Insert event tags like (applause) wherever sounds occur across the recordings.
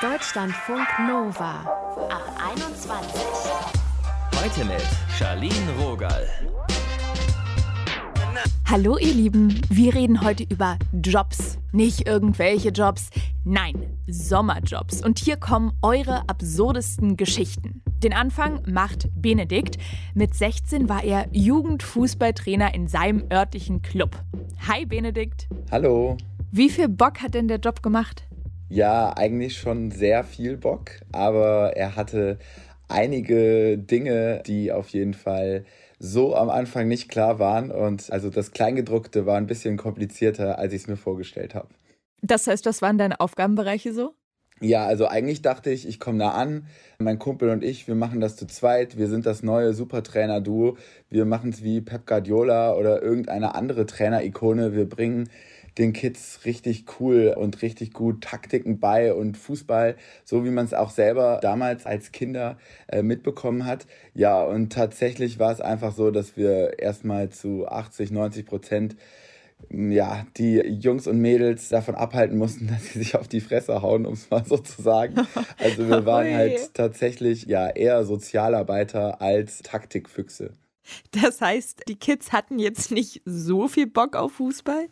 Deutschlandfunk Nova ab 21. Heute mit Charlene Rogal. Hallo ihr Lieben, wir reden heute über Jobs. Nicht irgendwelche Jobs, nein, Sommerjobs. Und hier kommen eure absurdesten Geschichten. Den Anfang macht Benedikt. Mit 16 war er Jugendfußballtrainer in seinem örtlichen Club. Hi Benedikt. Hallo. Wie viel Bock hat denn der Job gemacht? Ja, eigentlich schon sehr viel Bock, aber er hatte einige Dinge, die auf jeden Fall so am Anfang nicht klar waren. Und also das Kleingedruckte war ein bisschen komplizierter, als ich es mir vorgestellt habe. Das heißt, was waren deine Aufgabenbereiche so? Ja, also eigentlich dachte ich, ich komme da an, mein Kumpel und ich, wir machen das zu zweit, wir sind das neue Supertrainer-Duo, wir machen es wie Pep Guardiola oder irgendeine andere Trainer-Ikone, wir bringen den Kids richtig cool und richtig gut Taktiken bei und Fußball, so wie man es auch selber damals als Kinder äh, mitbekommen hat. Ja, und tatsächlich war es einfach so, dass wir erstmal zu 80, 90 Prozent ja, die Jungs und Mädels davon abhalten mussten, (laughs) dass sie sich auf die Fresse hauen, um es mal so zu sagen. (laughs) Also wir waren halt tatsächlich ja eher Sozialarbeiter als Taktikfüchse. Das heißt, die Kids hatten jetzt nicht so viel Bock auf Fußball?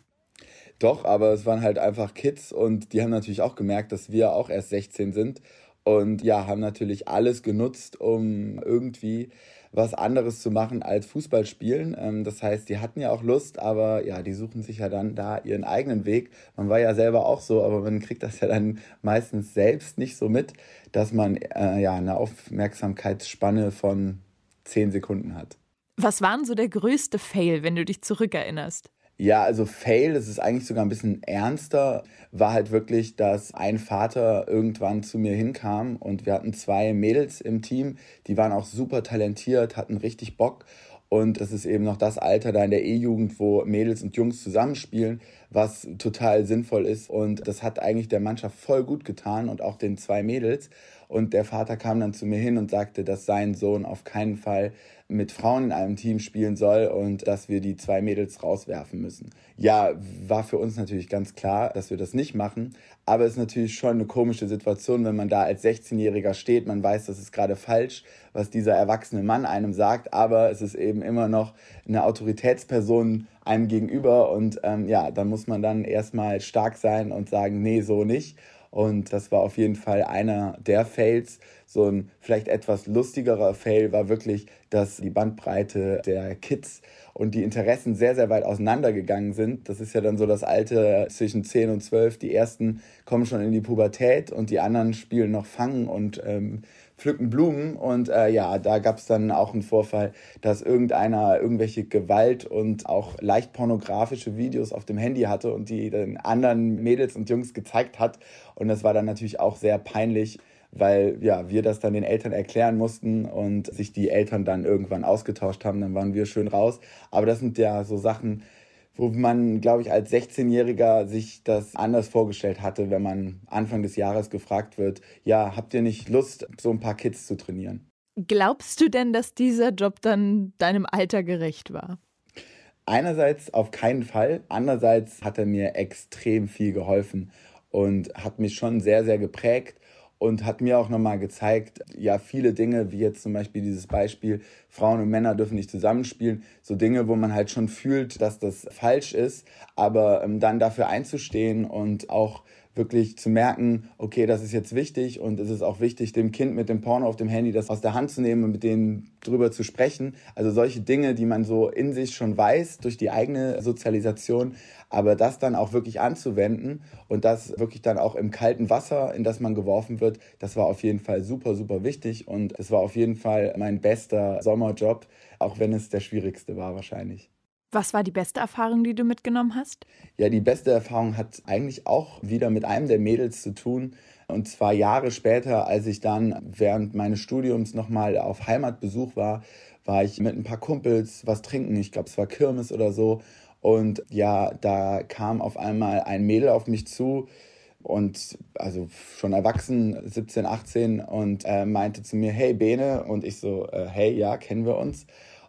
Doch, aber es waren halt einfach Kids und die haben natürlich auch gemerkt, dass wir auch erst 16 sind und ja, haben natürlich alles genutzt, um irgendwie was anderes zu machen als Fußball spielen. Ähm, das heißt, die hatten ja auch Lust, aber ja, die suchen sich ja dann da ihren eigenen Weg. Man war ja selber auch so, aber man kriegt das ja dann meistens selbst nicht so mit, dass man äh, ja eine Aufmerksamkeitsspanne von 10 Sekunden hat. Was war denn so der größte Fail, wenn du dich zurückerinnerst? Ja, also Fail, das ist eigentlich sogar ein bisschen ernster, war halt wirklich, dass ein Vater irgendwann zu mir hinkam und wir hatten zwei Mädels im Team, die waren auch super talentiert, hatten richtig Bock. Und das ist eben noch das Alter da in der E-Jugend, wo Mädels und Jungs zusammenspielen, was total sinnvoll ist. Und das hat eigentlich der Mannschaft voll gut getan und auch den zwei Mädels. Und der Vater kam dann zu mir hin und sagte, dass sein Sohn auf keinen Fall mit Frauen in einem Team spielen soll und dass wir die zwei Mädels rauswerfen müssen. Ja, war für uns natürlich ganz klar, dass wir das nicht machen, aber es ist natürlich schon eine komische Situation, wenn man da als 16-Jähriger steht, man weiß, das ist gerade falsch, was dieser erwachsene Mann einem sagt, aber es ist eben immer noch eine Autoritätsperson einem gegenüber und ähm, ja, da muss man dann erstmal stark sein und sagen, nee, so nicht. Und das war auf jeden Fall einer der Fails. So ein vielleicht etwas lustigerer Fail war wirklich, dass die Bandbreite der Kids und die Interessen sehr, sehr weit auseinandergegangen sind. Das ist ja dann so das Alte zwischen 10 und 12. Die ersten kommen schon in die Pubertät und die anderen spielen noch Fangen und ähm, pflücken Blumen. Und äh, ja, da gab es dann auch einen Vorfall, dass irgendeiner irgendwelche Gewalt und auch leicht pornografische Videos auf dem Handy hatte und die den anderen Mädels und Jungs gezeigt hat. Und das war dann natürlich auch sehr peinlich weil ja, wir das dann den Eltern erklären mussten und sich die Eltern dann irgendwann ausgetauscht haben, dann waren wir schön raus. Aber das sind ja so Sachen, wo man, glaube ich, als 16-Jähriger sich das anders vorgestellt hatte, wenn man Anfang des Jahres gefragt wird, ja, habt ihr nicht Lust, so ein paar Kids zu trainieren? Glaubst du denn, dass dieser Job dann deinem Alter gerecht war? Einerseits auf keinen Fall, andererseits hat er mir extrem viel geholfen und hat mich schon sehr, sehr geprägt und hat mir auch nochmal gezeigt, ja, viele Dinge, wie jetzt zum Beispiel dieses Beispiel, Frauen und Männer dürfen nicht zusammenspielen, so Dinge, wo man halt schon fühlt, dass das falsch ist, aber ähm, dann dafür einzustehen und auch wirklich zu merken, okay, das ist jetzt wichtig und es ist auch wichtig, dem Kind mit dem Porno auf dem Handy das aus der Hand zu nehmen und mit denen drüber zu sprechen. Also solche Dinge, die man so in sich schon weiß durch die eigene Sozialisation, aber das dann auch wirklich anzuwenden und das wirklich dann auch im kalten Wasser, in das man geworfen wird, das war auf jeden Fall super, super wichtig und es war auf jeden Fall mein bester Sommerjob, auch wenn es der schwierigste war wahrscheinlich. Was war die beste Erfahrung, die du mitgenommen hast? Ja, die beste Erfahrung hat eigentlich auch wieder mit einem der Mädels zu tun. Und zwar Jahre später, als ich dann während meines Studiums nochmal auf Heimatbesuch war, war ich mit ein paar Kumpels was trinken. Ich glaube, es war Kirmes oder so. Und ja, da kam auf einmal ein Mädel auf mich zu und also schon erwachsen, 17, 18 und äh, meinte zu mir, hey Bene. Und ich so, äh, hey, ja, kennen wir uns.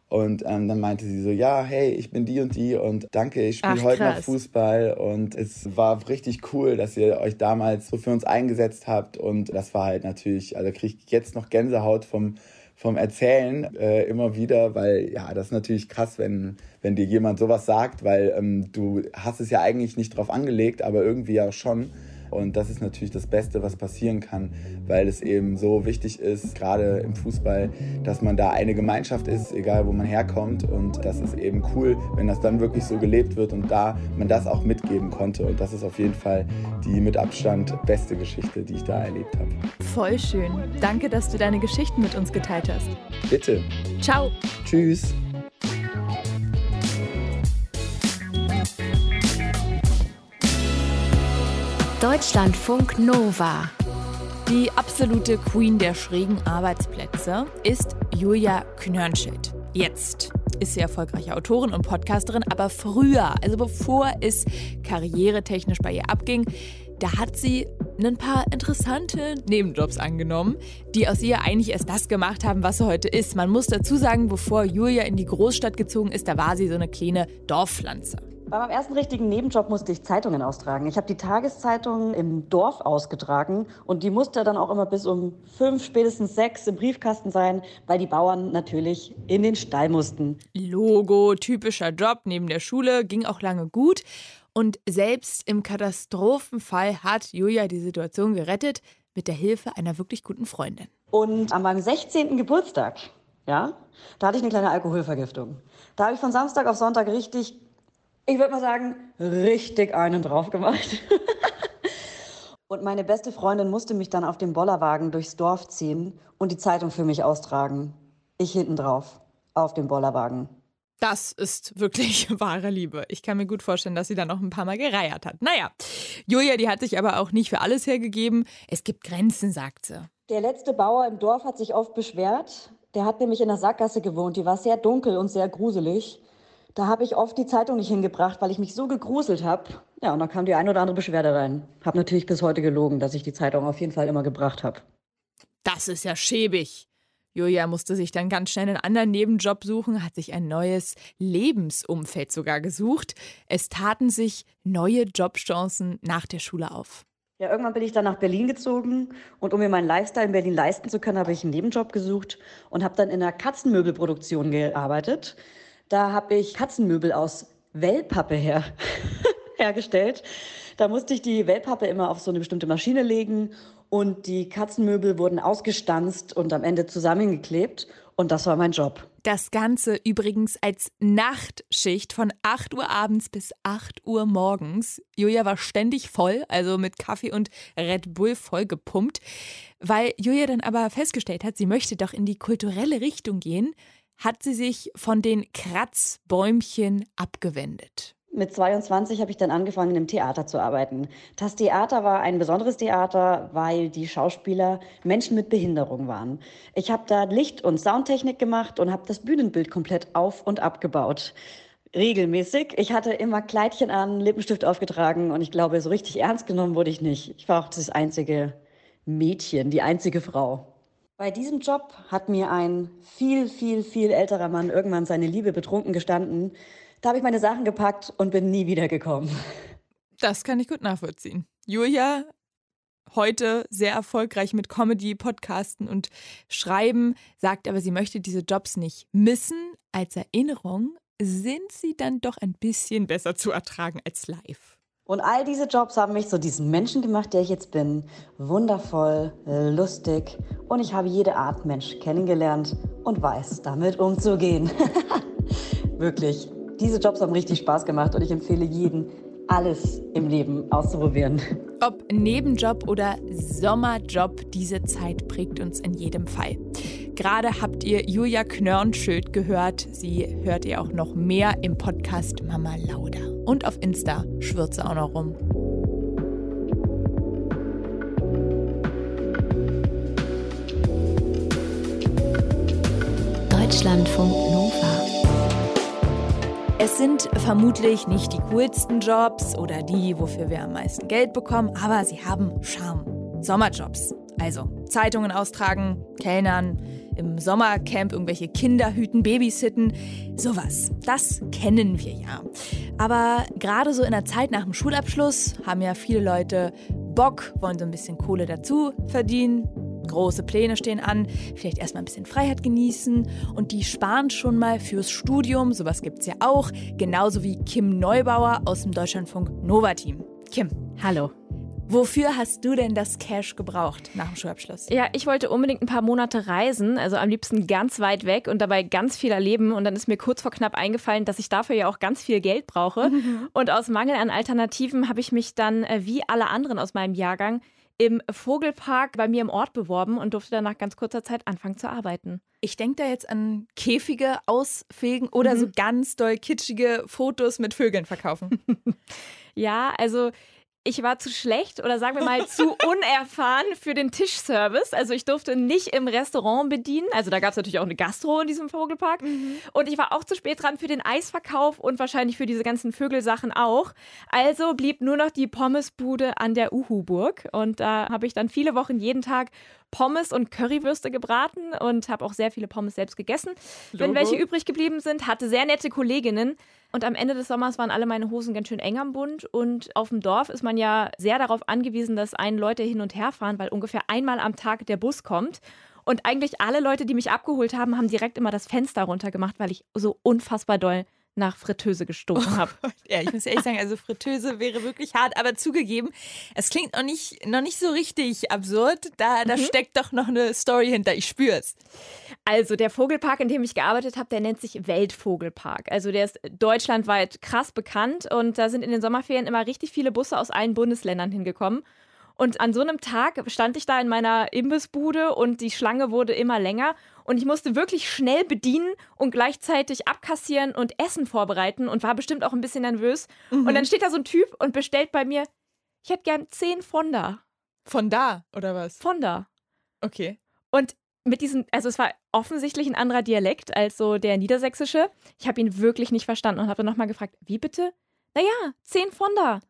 Und ähm, dann meinte sie so, ja, hey, ich bin die und die und danke, ich spiele heute noch Fußball. Und es war richtig cool, dass ihr euch damals so für uns eingesetzt habt. Und das war halt natürlich, also kriege ich jetzt noch Gänsehaut vom, vom Erzählen äh, immer wieder, weil ja, das ist natürlich krass, wenn, wenn dir jemand sowas sagt, weil ähm, du hast es ja eigentlich nicht drauf angelegt, aber irgendwie ja schon. Und das ist natürlich das Beste, was passieren kann, weil es eben so wichtig ist, gerade im Fußball, dass man da eine Gemeinschaft ist, egal wo man herkommt. Und das ist eben cool, wenn das dann wirklich so gelebt wird und da man das auch mitgeben konnte. Und das ist auf jeden Fall die mit Abstand beste Geschichte, die ich da erlebt habe. Voll schön. Danke, dass du deine Geschichten mit uns geteilt hast. Bitte. Ciao. Tschüss. Deutschlandfunk Nova. Die absolute Queen der schrägen Arbeitsplätze ist Julia Knörnschild. Jetzt ist sie erfolgreiche Autorin und Podcasterin, aber früher, also bevor es karrieretechnisch bei ihr abging, da hat sie ein paar interessante Nebenjobs angenommen, die aus ihr eigentlich erst das gemacht haben, was sie heute ist. Man muss dazu sagen, bevor Julia in die Großstadt gezogen ist, da war sie so eine kleine Dorfpflanze. Bei meinem ersten richtigen Nebenjob musste ich Zeitungen austragen. Ich habe die Tageszeitung im Dorf ausgetragen und die musste dann auch immer bis um fünf, spätestens sechs im Briefkasten sein, weil die Bauern natürlich in den Stall mussten. Logo, typischer Job neben der Schule, ging auch lange gut. Und selbst im Katastrophenfall hat Julia die Situation gerettet mit der Hilfe einer wirklich guten Freundin. Und an meinem 16. Geburtstag, ja, da hatte ich eine kleine Alkoholvergiftung. Da habe ich von Samstag auf Sonntag richtig ich würde mal sagen, richtig einen drauf gemacht. (laughs) und meine beste Freundin musste mich dann auf dem Bollerwagen durchs Dorf ziehen und die Zeitung für mich austragen. Ich hinten drauf, auf dem Bollerwagen. Das ist wirklich (laughs) wahre Liebe. Ich kann mir gut vorstellen, dass sie dann noch ein paar Mal gereiert hat. Naja, Julia, die hat sich aber auch nicht für alles hergegeben. Es gibt Grenzen, sagt sie. Der letzte Bauer im Dorf hat sich oft beschwert. Der hat nämlich in der Sackgasse gewohnt. Die war sehr dunkel und sehr gruselig. Da habe ich oft die Zeitung nicht hingebracht, weil ich mich so gegruselt habe. Ja, und dann kam die ein oder andere Beschwerde rein. Habe natürlich bis heute gelogen, dass ich die Zeitung auf jeden Fall immer gebracht habe. Das ist ja schäbig. Julia musste sich dann ganz schnell einen anderen Nebenjob suchen, hat sich ein neues Lebensumfeld sogar gesucht. Es taten sich neue Jobchancen nach der Schule auf. Ja, irgendwann bin ich dann nach Berlin gezogen und um mir meinen Lifestyle in Berlin leisten zu können, habe ich einen Nebenjob gesucht und habe dann in einer Katzenmöbelproduktion gearbeitet. Da habe ich Katzenmöbel aus Wellpappe her (laughs) hergestellt. Da musste ich die Wellpappe immer auf so eine bestimmte Maschine legen und die Katzenmöbel wurden ausgestanzt und am Ende zusammengeklebt. Und das war mein Job. Das Ganze übrigens als Nachtschicht von 8 Uhr abends bis 8 Uhr morgens. Julia war ständig voll, also mit Kaffee und Red Bull voll gepumpt, weil Julia dann aber festgestellt hat, sie möchte doch in die kulturelle Richtung gehen hat sie sich von den Kratzbäumchen abgewendet. Mit 22 habe ich dann angefangen, im Theater zu arbeiten. Das Theater war ein besonderes Theater, weil die Schauspieler Menschen mit Behinderung waren. Ich habe da Licht- und Soundtechnik gemacht und habe das Bühnenbild komplett auf- und abgebaut. Regelmäßig. Ich hatte immer Kleidchen an, Lippenstift aufgetragen und ich glaube, so richtig ernst genommen wurde ich nicht. Ich war auch das einzige Mädchen, die einzige Frau. Bei diesem Job hat mir ein viel, viel, viel älterer Mann irgendwann seine Liebe betrunken gestanden. Da habe ich meine Sachen gepackt und bin nie wiedergekommen. Das kann ich gut nachvollziehen. Julia, heute sehr erfolgreich mit Comedy, Podcasten und Schreiben, sagt aber, sie möchte diese Jobs nicht missen. Als Erinnerung sind sie dann doch ein bisschen besser zu ertragen als live. Und all diese Jobs haben mich zu diesem Menschen gemacht, der ich jetzt bin. Wundervoll, lustig und ich habe jede Art Mensch kennengelernt und weiß, damit umzugehen. (laughs) Wirklich, diese Jobs haben richtig Spaß gemacht und ich empfehle jeden, alles im Leben auszuprobieren. (laughs) Ob Nebenjob oder Sommerjob, diese Zeit prägt uns in jedem Fall. Gerade habt ihr Julia Knörnschild gehört. Sie hört ihr auch noch mehr im Podcast Mama Lauda. Und auf Insta schwirrt sie auch noch rum. Deutschlandfunk Nova. Es sind vermutlich nicht die coolsten Jobs oder die, wofür wir am meisten Geld bekommen, aber sie haben Charme. Sommerjobs. Also Zeitungen austragen, Kellnern, im Sommercamp irgendwelche Kinder hüten, Babysitten, sowas. Das kennen wir ja. Aber gerade so in der Zeit nach dem Schulabschluss haben ja viele Leute Bock, wollen so ein bisschen Kohle dazu verdienen, Große Pläne stehen an, vielleicht erstmal ein bisschen Freiheit genießen und die sparen schon mal fürs Studium, sowas gibt es ja auch, genauso wie Kim Neubauer aus dem Deutschlandfunk Nova Team. Kim. Hallo. Wofür hast du denn das Cash gebraucht nach dem Schulabschluss? Ja, ich wollte unbedingt ein paar Monate reisen, also am liebsten ganz weit weg und dabei ganz viel erleben. Und dann ist mir kurz vor knapp eingefallen, dass ich dafür ja auch ganz viel Geld brauche. Mhm. Und aus Mangel an Alternativen habe ich mich dann, äh, wie alle anderen aus meinem Jahrgang, im Vogelpark bei mir im Ort beworben und durfte dann nach ganz kurzer Zeit anfangen zu arbeiten. Ich denke da jetzt an Käfige ausfegen oder mhm. so ganz doll kitschige Fotos mit Vögeln verkaufen. (laughs) ja, also ich war zu schlecht oder sagen wir mal zu (laughs) unerfahren für den Tischservice. Also ich durfte nicht im Restaurant bedienen. Also da gab es natürlich auch eine Gastro in diesem Vogelpark. Mhm. Und ich war auch zu spät dran für den Eisverkauf und wahrscheinlich für diese ganzen Vögelsachen auch. Also blieb nur noch die Pommesbude an der Uhuburg. Und da habe ich dann viele Wochen jeden Tag Pommes und Currywürste gebraten und habe auch sehr viele Pommes selbst gegessen. Logo. Wenn welche übrig geblieben sind, hatte sehr nette Kolleginnen. Und am Ende des Sommers waren alle meine Hosen ganz schön eng am Bund. Und auf dem Dorf ist man ja sehr darauf angewiesen, dass einen Leute hin und her fahren, weil ungefähr einmal am Tag der Bus kommt. Und eigentlich alle Leute, die mich abgeholt haben, haben direkt immer das Fenster runtergemacht, weil ich so unfassbar doll nach Fritteuse gestoßen habe. (laughs) Ja, ich muss ehrlich sagen, also Fritteuse wäre wirklich hart, aber zugegeben, es klingt noch nicht, noch nicht so richtig absurd. Da, da mhm. steckt doch noch eine Story hinter, ich spüre es. Also der Vogelpark, in dem ich gearbeitet habe, der nennt sich Weltvogelpark. Also der ist deutschlandweit krass bekannt und da sind in den Sommerferien immer richtig viele Busse aus allen Bundesländern hingekommen. Und an so einem Tag stand ich da in meiner Imbissbude und die Schlange wurde immer länger und ich musste wirklich schnell bedienen und gleichzeitig abkassieren und Essen vorbereiten und war bestimmt auch ein bisschen nervös. Mhm. Und dann steht da so ein Typ und bestellt bei mir, ich hätte gern zehn Fonda. Von da, oder was? Von da. Okay. Und mit diesem, also es war offensichtlich ein anderer Dialekt als so der niedersächsische. Ich habe ihn wirklich nicht verstanden und habe dann nochmal gefragt, wie bitte? Naja, zehn Fonda.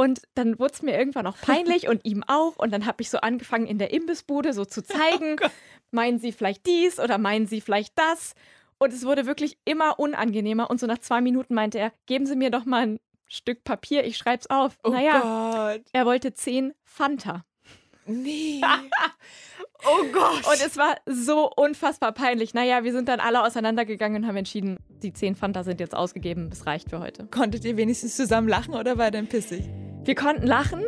Und dann wurde es mir irgendwann auch peinlich und ihm auch. Und dann habe ich so angefangen, in der Imbissbude so zu (laughs) zeigen, oh meinen Sie vielleicht dies oder meinen Sie vielleicht das? Und es wurde wirklich immer unangenehmer. Und so nach zwei Minuten meinte er, geben Sie mir doch mal ein Stück Papier, ich schreibe es auf. Oh naja, Gott. er wollte zehn Fanta. Nee. (laughs) oh Gott. Und es war so unfassbar peinlich. Naja, wir sind dann alle auseinandergegangen und haben entschieden, die zehn Fanta sind jetzt ausgegeben. Das reicht für heute. Konntet ihr wenigstens zusammen lachen oder war dann pissig? Wir konnten lachen,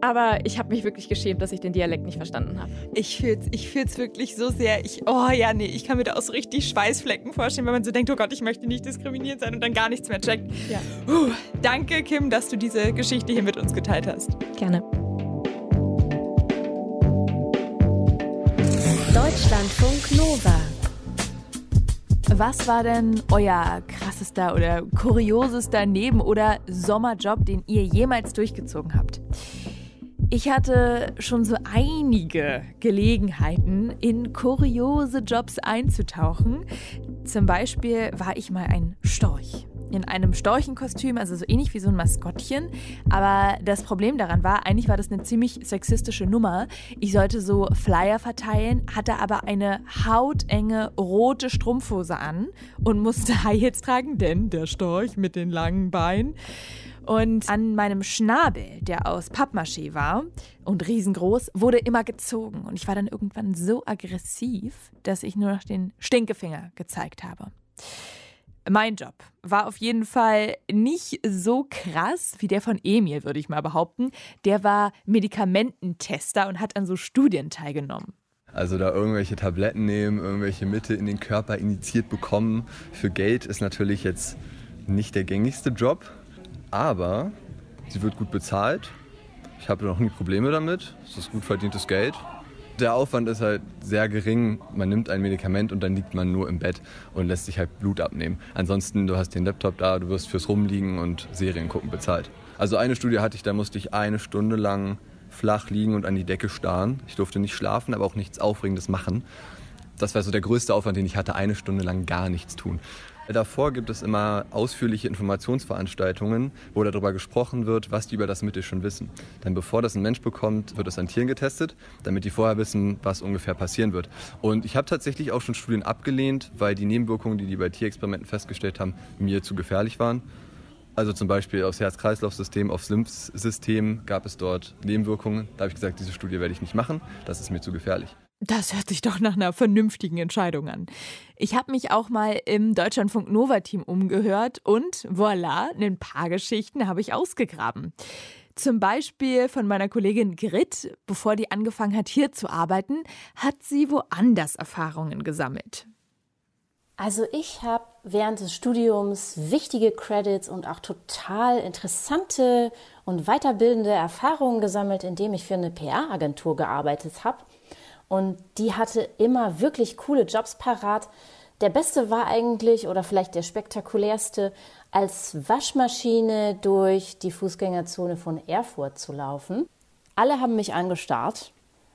aber ich habe mich wirklich geschämt, dass ich den Dialekt nicht verstanden habe. Ich fühle es ich fühl's wirklich so sehr. Ich, oh ja, nee, ich kann mir da auch so richtig Schweißflecken vorstellen, wenn man so denkt, oh Gott, ich möchte nicht diskriminiert sein und dann gar nichts mehr checkt. Ja. Puh, danke, Kim, dass du diese Geschichte hier mit uns geteilt hast. Gerne. Deutschlandfunk Nova. Was war denn euer krassester oder kuriosester Neben- oder Sommerjob, den ihr jemals durchgezogen habt? Ich hatte schon so einige Gelegenheiten, in kuriose Jobs einzutauchen. Zum Beispiel war ich mal ein Storch in einem Storchenkostüm, also so ähnlich wie so ein Maskottchen. Aber das Problem daran war, eigentlich war das eine ziemlich sexistische Nummer. Ich sollte so Flyer verteilen, hatte aber eine hautenge rote Strumpfhose an und musste (laughs) High Heels tragen, denn der Storch mit den langen Beinen. Und an meinem Schnabel, der aus Pappmaché war und riesengroß, wurde immer gezogen. Und ich war dann irgendwann so aggressiv, dass ich nur noch den Stinkefinger gezeigt habe. Mein Job war auf jeden Fall nicht so krass wie der von Emil, würde ich mal behaupten. Der war Medikamententester und hat an so Studien teilgenommen. Also da irgendwelche Tabletten nehmen, irgendwelche Mittel in den Körper injiziert bekommen für Geld ist natürlich jetzt nicht der gängigste Job, aber sie wird gut bezahlt. Ich habe noch nie Probleme damit. Es ist gut verdientes Geld der Aufwand ist halt sehr gering. Man nimmt ein Medikament und dann liegt man nur im Bett und lässt sich halt Blut abnehmen. Ansonsten, du hast den Laptop da, du wirst fürs Rumliegen und Serien gucken bezahlt. Also eine Studie hatte ich, da musste ich eine Stunde lang flach liegen und an die Decke starren. Ich durfte nicht schlafen, aber auch nichts Aufregendes machen. Das war so der größte Aufwand, den ich hatte, eine Stunde lang gar nichts tun. Davor gibt es immer ausführliche Informationsveranstaltungen, wo darüber gesprochen wird, was die über das Mittel schon wissen. Denn bevor das ein Mensch bekommt, wird es an Tieren getestet, damit die vorher wissen, was ungefähr passieren wird. Und ich habe tatsächlich auch schon Studien abgelehnt, weil die Nebenwirkungen, die die bei Tierexperimenten festgestellt haben, mir zu gefährlich waren. Also zum Beispiel aufs Herz-Kreislauf-System, aufs Lymphsystem gab es dort Nebenwirkungen. Da habe ich gesagt, diese Studie werde ich nicht machen, das ist mir zu gefährlich. Das hört sich doch nach einer vernünftigen Entscheidung an. Ich habe mich auch mal im Deutschlandfunk Nova Team umgehört und voilà, ein paar Geschichten habe ich ausgegraben. Zum Beispiel von meiner Kollegin Grit, bevor die angefangen hat, hier zu arbeiten, hat sie woanders Erfahrungen gesammelt. Also ich habe während des Studiums wichtige Credits und auch total interessante und weiterbildende Erfahrungen gesammelt, indem ich für eine PR-Agentur gearbeitet habe. Und die hatte immer wirklich coole Jobs parat. Der beste war eigentlich, oder vielleicht der spektakulärste, als Waschmaschine durch die Fußgängerzone von Erfurt zu laufen. Alle haben mich angestarrt.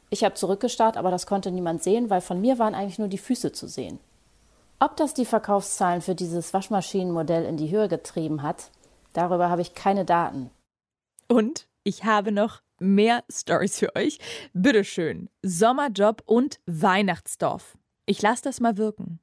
Ich habe zurückgestarrt, aber das konnte niemand sehen, weil von mir waren eigentlich nur die Füße zu sehen. Ob das die Verkaufszahlen für dieses Waschmaschinenmodell in die Höhe getrieben hat, darüber habe ich keine Daten. Und ich habe noch mehr Stories für euch. Bitteschön. Sommerjob und Weihnachtsdorf. Ich lasse das mal wirken.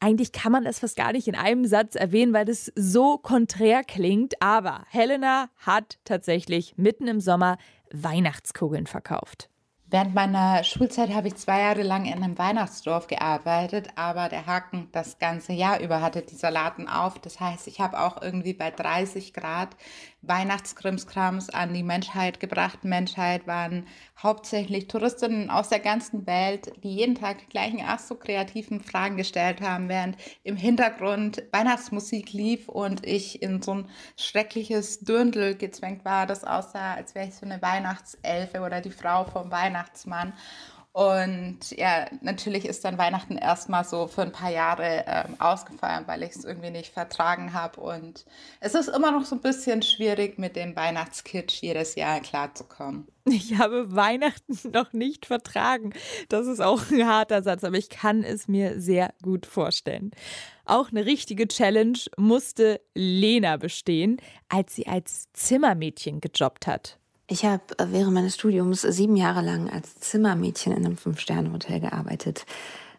Eigentlich kann man das fast gar nicht in einem Satz erwähnen, weil das so konträr klingt. Aber Helena hat tatsächlich mitten im Sommer Weihnachtskugeln verkauft. Während meiner Schulzeit habe ich zwei Jahre lang in einem Weihnachtsdorf gearbeitet, aber der Haken das ganze Jahr über hatte dieser Laden auf. Das heißt, ich habe auch irgendwie bei 30 Grad Weihnachtskrimskrams an die Menschheit gebracht. Menschheit waren hauptsächlich Touristinnen aus der ganzen Welt, die jeden Tag die gleichen ach so kreativen Fragen gestellt haben, während im Hintergrund Weihnachtsmusik lief und ich in so ein schreckliches Dürndl gezwängt war, das aussah, als wäre ich so eine Weihnachtselfe oder die Frau vom Weihnachtsmann. Und ja, natürlich ist dann Weihnachten erstmal so für ein paar Jahre ähm, ausgefallen, weil ich es irgendwie nicht vertragen habe. Und es ist immer noch so ein bisschen schwierig, mit dem Weihnachtskitsch jedes Jahr klarzukommen. Ich habe Weihnachten (laughs) noch nicht vertragen. Das ist auch ein harter Satz, aber ich kann es mir sehr gut vorstellen. Auch eine richtige Challenge musste Lena bestehen, als sie als Zimmermädchen gejobbt hat. Ich habe äh, während meines Studiums sieben Jahre lang als Zimmermädchen in einem Fünf-Sterne-Hotel gearbeitet.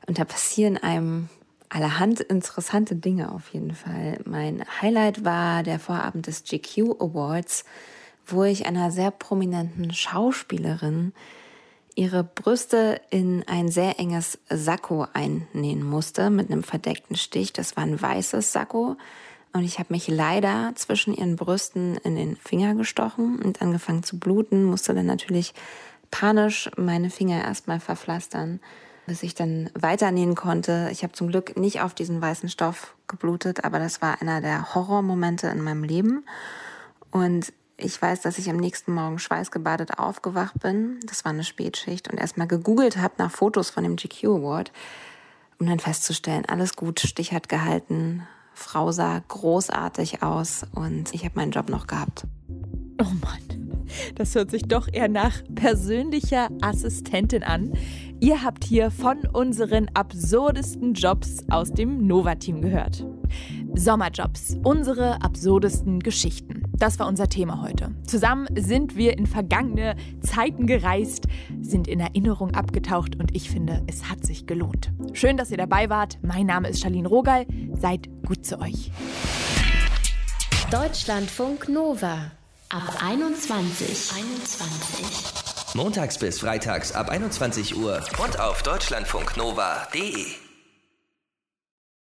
Und da passieren einem allerhand interessante Dinge auf jeden Fall. Mein Highlight war der Vorabend des GQ Awards, wo ich einer sehr prominenten Schauspielerin ihre Brüste in ein sehr enges Sakko einnähen musste mit einem verdeckten Stich. Das war ein weißes Sakko und ich habe mich leider zwischen ihren Brüsten in den Finger gestochen und angefangen zu bluten, musste dann natürlich panisch meine Finger erstmal verpflastern, bis ich dann weiternähen konnte. Ich habe zum Glück nicht auf diesen weißen Stoff geblutet, aber das war einer der Horrormomente in meinem Leben. Und ich weiß, dass ich am nächsten Morgen schweißgebadet aufgewacht bin. Das war eine Spätschicht und erstmal gegoogelt habe nach Fotos von dem GQ Award, um dann festzustellen, alles gut, Stich hat gehalten, Frau sah großartig aus und ich habe meinen Job noch gehabt. Oh Mann, das hört sich doch eher nach persönlicher Assistentin an. Ihr habt hier von unseren absurdesten Jobs aus dem Nova-Team gehört. Sommerjobs, unsere absurdesten Geschichten. Das war unser Thema heute. Zusammen sind wir in vergangene Zeiten gereist, sind in Erinnerung abgetaucht und ich finde, es hat sich gelohnt. Schön, dass ihr dabei wart. Mein Name ist Charlene Rogal. Seid gut zu euch. Deutschlandfunk Nova ab 21. 21. Montags bis freitags ab 21 Uhr und auf deutschlandfunknova.de.